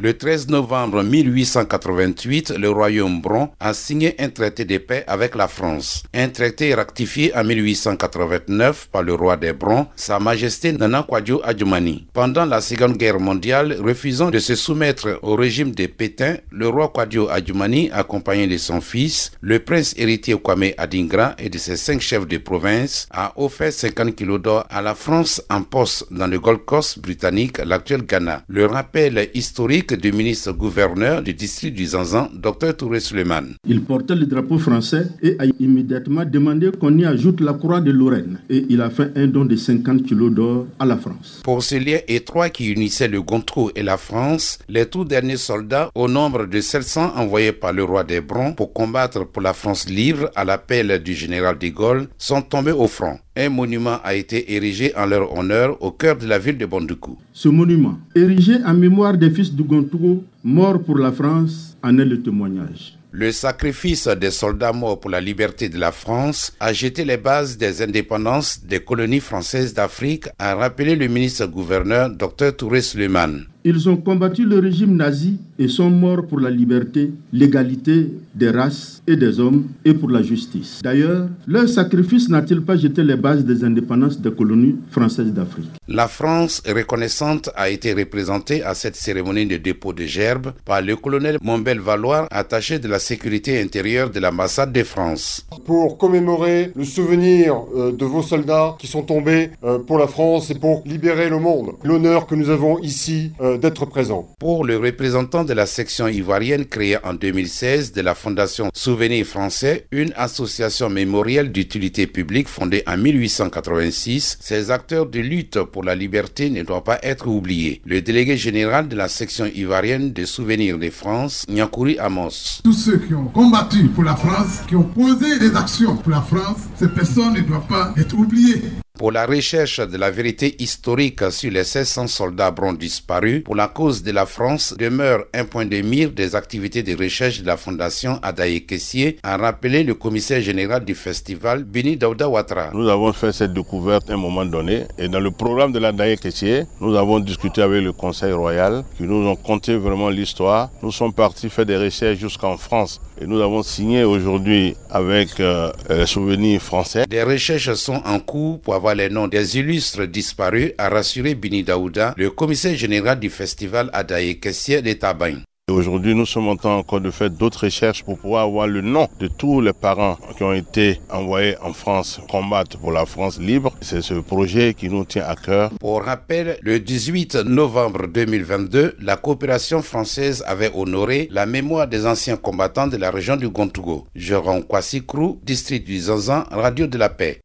Le 13 novembre 1888, le royaume Bron a signé un traité de paix avec la France. Un traité ratifié en 1889 par le roi des Brons, Sa Majesté Nana Kwadjo Adjumani. Pendant la Seconde Guerre mondiale, refusant de se soumettre au régime de Pétain, le roi Kwadjo Adjumani, accompagné de son fils, le prince héritier Kwame Adingra et de ses cinq chefs de province, a offert 50 kilos d'or à la France en poste dans le Gold Coast britannique, l'actuel Ghana. Le rappel historique du ministre-gouverneur du district du Zanzan, Dr Touré Suleiman. Il portait le drapeau français et a immédiatement demandé qu'on y ajoute la croix de Lorraine. Et il a fait un don de 50 kilos d'or à la France. Pour ce lien étroit qui unissait le Gontrou et la France, les tout derniers soldats, au nombre de 700 envoyés par le roi des Brons pour combattre pour la France libre à l'appel du général de Gaulle, sont tombés au front. Un monument a été érigé en leur honneur au cœur de la ville de Bondoukou. Ce monument, érigé en mémoire des fils du Gontrou, morts pour la France, en est le témoignage. Le sacrifice des soldats morts pour la liberté de la France a jeté les bases des indépendances des colonies françaises d'Afrique, a rappelé le ministre-gouverneur Dr Touré Suleiman. Ils ont combattu le régime nazi et sont morts pour la liberté, l'égalité des races et des hommes et pour la justice. D'ailleurs, leur sacrifice n'a-t-il pas jeté les bases des indépendances des colonies françaises d'Afrique? La France reconnaissante a été représentée à cette cérémonie de dépôt de gerbes par le colonel Montbel Valois, attaché de la sécurité intérieure de l'ambassade de France. Pour commémorer le souvenir euh, de vos soldats qui sont tombés euh, pour la France et pour libérer le monde, l'honneur que nous avons ici euh, d'être présent. Pour le représentant de la section ivoirienne créée en 2016 de la Fondation Souvenir français, une association mémorielle d'utilité publique fondée en 1886, ces acteurs de lutte pour la liberté ne doivent pas être oubliés. Le délégué général de la section ivoirienne de Souvenirs de France, Nyakouri Amos. Tous ceux qui ont combattu pour la France, qui ont posé des actions pour la France, ces personnes ne doivent pas être oubliées pour la recherche de la vérité historique sur les 1600 soldats bruns disparus pour la cause de la France demeure un point de mire des activités de recherche de la Fondation Adaye Kessier, a rappelé le commissaire général du festival, Bini Daouda Ouattara. Nous avons fait cette découverte à un moment donné et dans le programme de l'Adaye Kessier, nous avons discuté avec le Conseil royal qui nous ont conté vraiment l'histoire. Nous sommes partis faire des recherches jusqu'en France et nous avons signé aujourd'hui avec euh, les souvenirs français. Des recherches sont en cours pour avoir les noms des illustres disparus, a rassuré Bini Daouda, le commissaire général du festival Adaye Kessier de Tabagne. Aujourd'hui, nous sommes en train encore de faire d'autres recherches pour pouvoir avoir le nom de tous les parents qui ont été envoyés en France combattre pour la France libre. C'est ce projet qui nous tient à cœur. Pour rappel, le 18 novembre 2022, la coopération française avait honoré la mémoire des anciens combattants de la région du Gontougo. Jérôme Kwasikrou, district du Zanzan, Radio de la Paix.